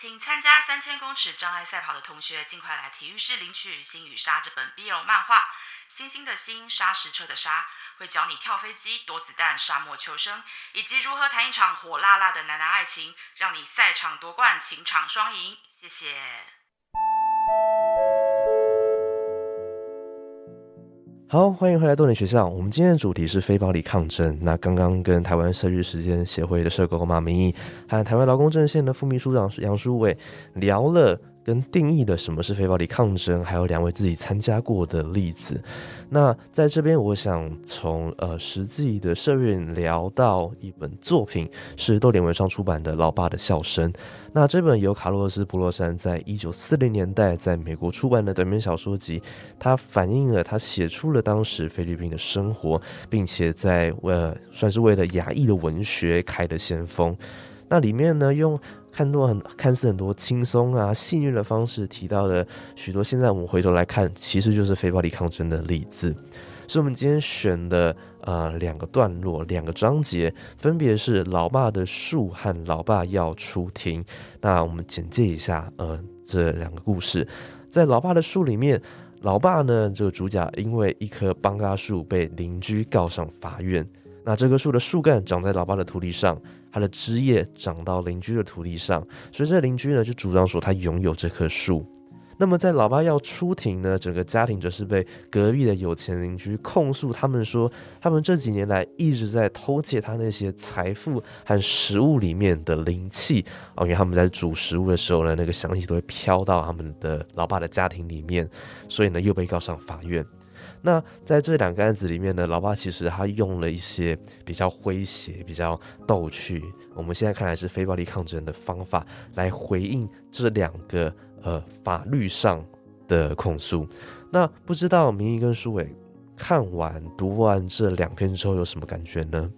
请参加三千公尺障碍赛跑的同学，尽快来体育室领取《星与沙》这本 BL 漫画，星星的星，沙石车的沙，会教你跳飞机、躲子弹、沙漠求生，以及如何谈一场火辣辣的男男爱情，让你赛场夺冠，情场双赢。谢谢。好，欢迎回来多点学校。我们今天的主题是非暴力抗争。那刚刚跟台湾社区时间协会的社工马明义，还有台湾劳工阵线的副秘书长杨淑伟聊了。跟定义的什么是非暴力抗争，还有两位自己参加过的例子。那在这边，我想从呃实际的社运聊到一本作品，是豆点文创出版的《老爸的笑声》。那这本由卡洛斯·布洛山在一九四零年代在美国出版的短篇小说集，它反映了他写出了当时菲律宾的生活，并且在呃算是为了亚裔的文学开的先锋。那里面呢，用看多很看似很多轻松啊戏谑的方式提到了许多，现在我们回头来看，其实就是非暴力抗争的例子。所以，我们今天选的呃两个段落，两个章节，分别是老爸的树和老爸要出庭。那我们简介一下呃这两个故事。在老爸的树里面，老爸呢，这个主角因为一棵邦嘎树被邻居告上法院。那这棵树的树干长在老爸的土地上，它的枝叶长到邻居的土地上，所以这邻居呢就主张说他拥有这棵树。那么在老爸要出庭呢，整个家庭则是被隔壁的有钱邻居控诉，他们说他们这几年来一直在偷窃他那些财富和食物里面的灵气哦，因为他们在煮食物的时候呢，那个香气都会飘到他们的老爸的家庭里面，所以呢又被告上法院。那在这两个案子里面呢，老爸其实他用了一些比较诙谐、比较逗趣，我们现在看来是非暴力抗争的方法来回应这两个。呃，法律上的控诉。那不知道明义跟舒伟看完读完这两篇之后有什么感觉呢？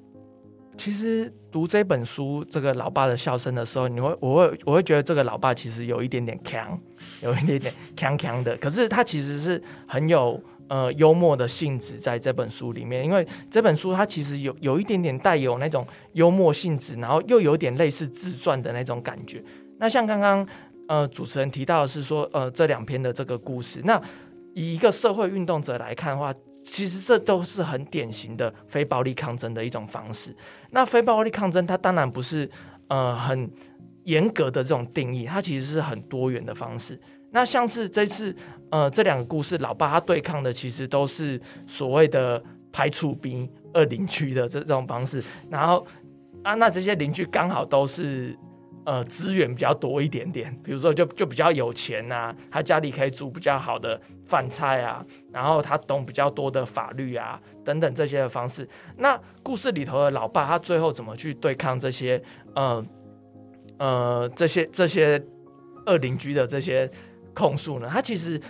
其实读这本书《这个老爸的笑声》的时候，你会，我会，我会觉得这个老爸其实有一点点强，有一点点强强的。可是他其实是很有呃幽默的性质在这本书里面，因为这本书它其实有有一点点带有那种幽默性质，然后又有点类似自传的那种感觉。那像刚刚。呃，主持人提到的是说，呃，这两篇的这个故事，那以一个社会运动者来看的话，其实这都是很典型的非暴力抗争的一种方式。那非暴力抗争，它当然不是呃很严格的这种定义，它其实是很多元的方式。那像是这次呃这两个故事，老爸他对抗的其实都是所谓的排除兵二邻居的这这种方式，然后啊，那这些邻居刚好都是。呃，资源比较多一点点，比如说就就比较有钱呐，他家里可以煮比较好的饭菜啊，然后他懂比较多的法律啊等等这些的方式。那故事里头的老爸，他最后怎么去对抗这些呃呃这些这些二邻居的这些控诉呢？他其实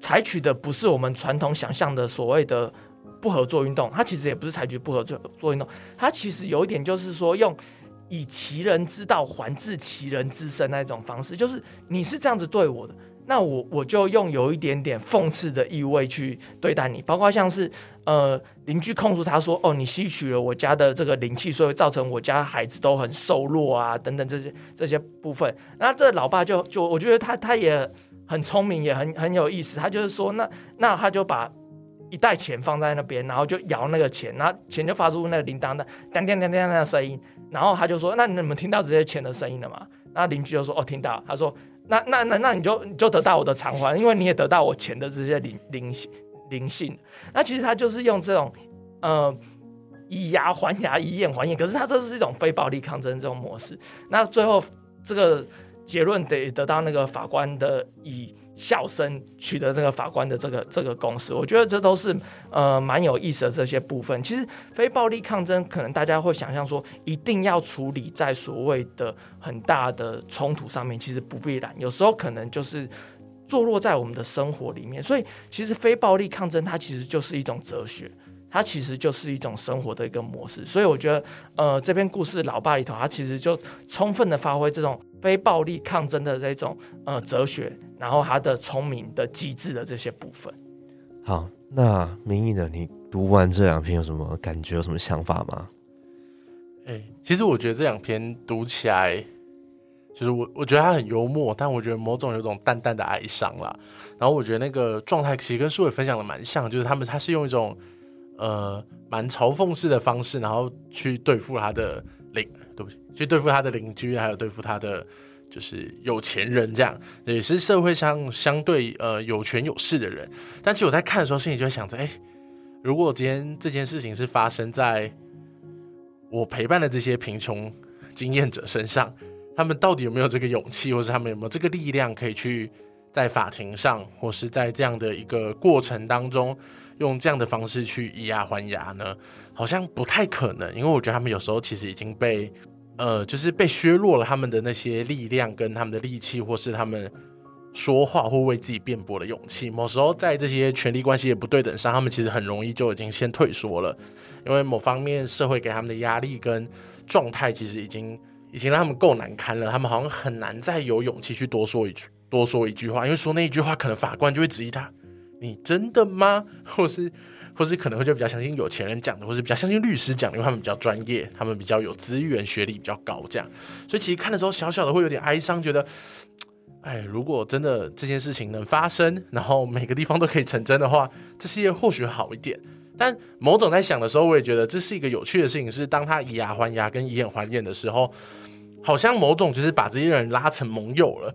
采取的不是我们传统想象的所谓的不合作运动，他其实也不是采取不合作做运动，他其实有一点就是说用。以其人之道还治其人之身那种方式，就是你是这样子对我的，那我我就用有一点点讽刺的意味去对待你，包括像是呃邻居控诉他说，哦，你吸取了我家的这个灵气，所以造成我家孩子都很瘦弱啊，等等这些这些部分。那这老爸就就我觉得他他也很聪明，也很很有意思，他就是说，那那他就把一袋钱放在那边，然后就摇那个钱，然后钱就发出那个铃铛的当当当当的声音。然后他就说：“那你们听到这些钱的声音了吗？”那邻居就说：“哦，听到。”他说：“那那那那你就你就得到我的偿还，因为你也得到我钱的这些灵灵性灵性。”那其实他就是用这种呃以牙还牙，以眼还眼，可是他这是一种非暴力抗争这种模式。那最后这个结论得得到那个法官的以。笑声取得那个法官的这个这个公式，我觉得这都是呃蛮有意思的这些部分。其实非暴力抗争，可能大家会想象说一定要处理在所谓的很大的冲突上面，其实不必然。有时候可能就是坐落在我们的生活里面。所以其实非暴力抗争它其实就是一种哲学，它其实就是一种生活的一个模式。所以我觉得呃这篇故事老爸里头，它其实就充分的发挥这种非暴力抗争的这种呃哲学。然后他的聪明的机智的这些部分，好，那明义呢？你读完这两篇有什么感觉？有什么想法吗？哎，其实我觉得这两篇读起来，就是我我觉得他很幽默，但我觉得某种有种淡淡的哀伤啦。然后我觉得那个状态其实跟书伟分享的蛮像，就是他们他是用一种呃蛮嘲讽式的方式，然后去对付他的邻，对不起，去对付他的邻居，还有对付他的。就是有钱人这样，也是社会上相对呃有权有势的人。但其实我在看的时候，心里就会想着：哎，如果今天这件事情是发生在我陪伴的这些贫穷经验者身上，他们到底有没有这个勇气，或是他们有没有这个力量，可以去在法庭上，或是在这样的一个过程当中，用这样的方式去以牙还牙呢？好像不太可能，因为我觉得他们有时候其实已经被。呃，就是被削弱了他们的那些力量，跟他们的力气，或是他们说话或为自己辩驳的勇气。某时候在这些权力关系也不对等上，他们其实很容易就已经先退缩了，因为某方面社会给他们的压力跟状态，其实已经已经让他们够难堪了。他们好像很难再有勇气去多说一句多说一句话，因为说那一句话，可能法官就会质疑他：你真的吗？或是？或是可能会就比较相信有钱人讲的，或是比较相信律师讲的，因为他们比较专业，他们比较有资源，学历比较高，这样。所以其实看的时候，小小的会有点哀伤，觉得，哎，如果真的这件事情能发生，然后每个地方都可以成真的话，这世界或许好一点。但某种在想的时候，我也觉得这是一个有趣的事情，是当他以牙还牙跟以眼还眼的时候，好像某种就是把这些人拉成盟友了，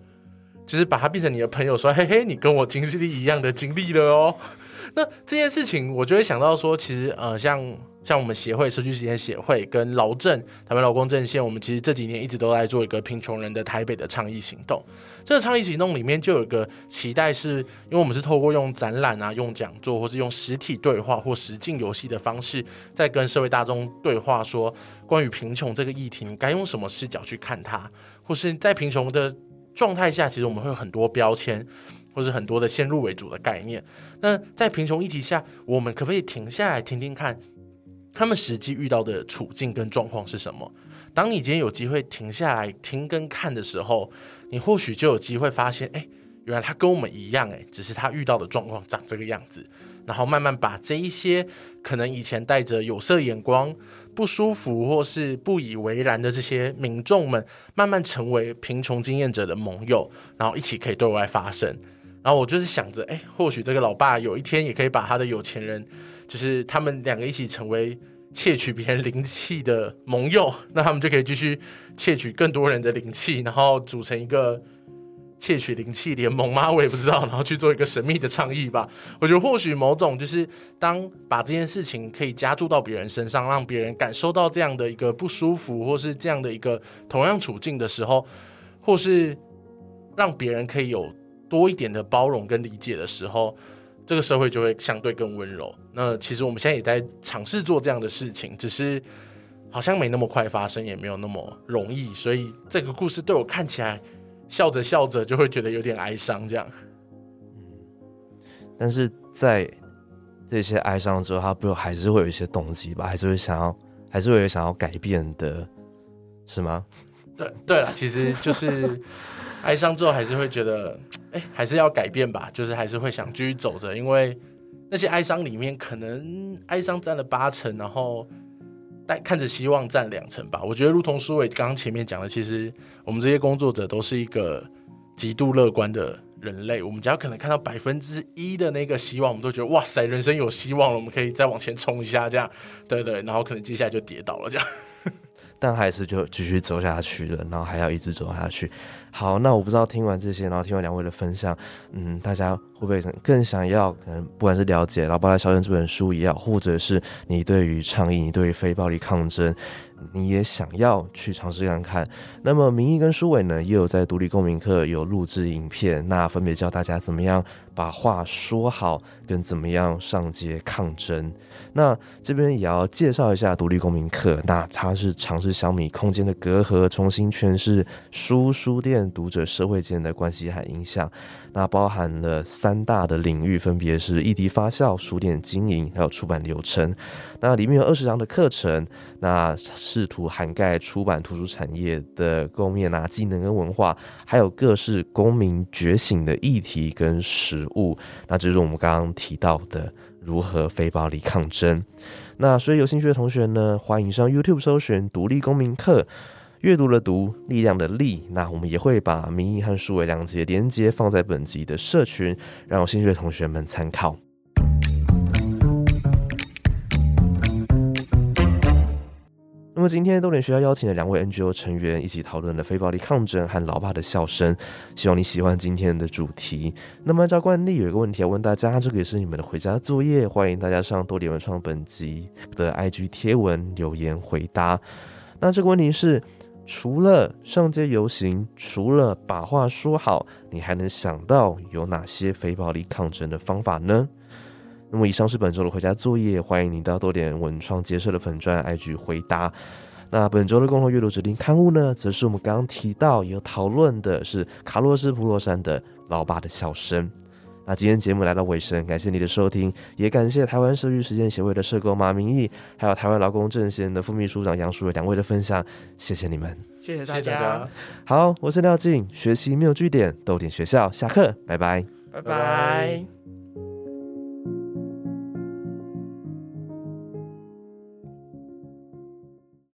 就是把他变成你的朋友，说嘿嘿，你跟我经历一样的经历了哦。那这件事情，我就会想到说，其实呃，像。像我们协会社区实验协会跟劳政台湾劳工阵线，我们其实这几年一直都在做一个贫穷人的台北的倡议行动。这个倡议行动里面就有一个期待，是因为我们是透过用展览啊、用讲座，或是用实体对话或实境游戏的方式，在跟社会大众对话，说关于贫穷这个议题，你该用什么视角去看它？或是在贫穷的状态下，其实我们会有很多标签，或是很多的先入为主的概念。那在贫穷议题下，我们可不可以停下来听听看？他们实际遇到的处境跟状况是什么？当你今天有机会停下来听跟看的时候，你或许就有机会发现，哎，原来他跟我们一样，哎，只是他遇到的状况长这个样子。然后慢慢把这一些可能以前带着有色眼光、不舒服或是不以为然的这些民众们，慢慢成为贫穷经验者的盟友，然后一起可以对外发声。然后我就是想着，哎，或许这个老爸有一天也可以把他的有钱人。就是他们两个一起成为窃取别人灵气的盟友，那他们就可以继续窃取更多人的灵气，然后组成一个窃取灵气联盟吗？我也不知道，然后去做一个神秘的倡议吧。我觉得或许某种就是当把这件事情可以加注到别人身上，让别人感受到这样的一个不舒服，或是这样的一个同样处境的时候，或是让别人可以有多一点的包容跟理解的时候。这个社会就会相对更温柔。那其实我们现在也在尝试做这样的事情，只是好像没那么快发生，也没有那么容易。所以这个故事对我看起来，笑着笑着就会觉得有点哀伤。这样，嗯，但是在这些哀伤之后，他不还是会有一些动机吧？还是会想要，还是会有想要改变的，是吗？对对了，其实就是哀伤之后，还是会觉得。哎，还是要改变吧，就是还是会想继续走着，因为那些哀伤里面，可能哀伤占了八成，然后看着希望占两成吧。我觉得，如同苏伟刚刚前面讲的，其实我们这些工作者都是一个极度乐观的人类。我们只要可能看到百分之一的那个希望，我们都觉得哇塞，人生有希望了，我们可以再往前冲一下，这样对对。然后可能接下来就跌倒了，这样，但还是就继续走下去了，然后还要一直走下去。好，那我不知道听完这些，然后听完两位的分享，嗯，大家会不会更想要，可能不管是了解《老爸的小镇》这本书也好，或者是你对于倡议、你对于非暴力抗争。你也想要去尝试看看，那么明义跟书伟呢，也有在独立公民课有录制影片，那分别教大家怎么样把话说好，跟怎么样上街抗争。那这边也要介绍一下独立公民课，那它是尝试小米空间的隔阂，重新诠释书、书店、读者、社会间的关系和影响。那包含了三大的领域，分别是议题发酵、书店经营，还有出版流程。那里面有二十堂的课程，那试图涵盖出版图书产业的构面啊、技能跟文化，还有各式公民觉醒的议题跟实物。那就是我们刚刚提到的如何非暴力抗争。那所以有兴趣的同学呢，欢迎上 YouTube 搜寻“独立公民课”。阅读的读，力量的力，那我们也会把民意和数位两节连接放在本集的社群，让有兴趣的同学们参考。那么今天豆点学校邀请了两位 NGO 成员一起讨论了非暴力抗争和老爸的笑声，希望你喜欢今天的主题。那么按照惯例，有一个问题要问大家，这个也是你们的回家作业，欢迎大家上多点文创本集的 IG 贴文留言回答。那这个问题是。除了上街游行，除了把话说好，你还能想到有哪些非暴力抗争的方法呢？那么以上是本周的回家作业，欢迎你到多点文创结社的粉专 IG 回答。那本周的共同阅读指定刊物呢，则是我们刚刚提到有讨论的是卡洛斯普洛山的老爸的笑声。那今天节目来到尾声，感谢你的收听，也感谢台湾社区实践协会的社工马明义，还有台湾劳工阵线的副秘书长杨淑伟两位的分享，谢谢你们，谢谢大家。好，我是廖静，学习没有据点，逗点学校下课，拜拜，拜拜。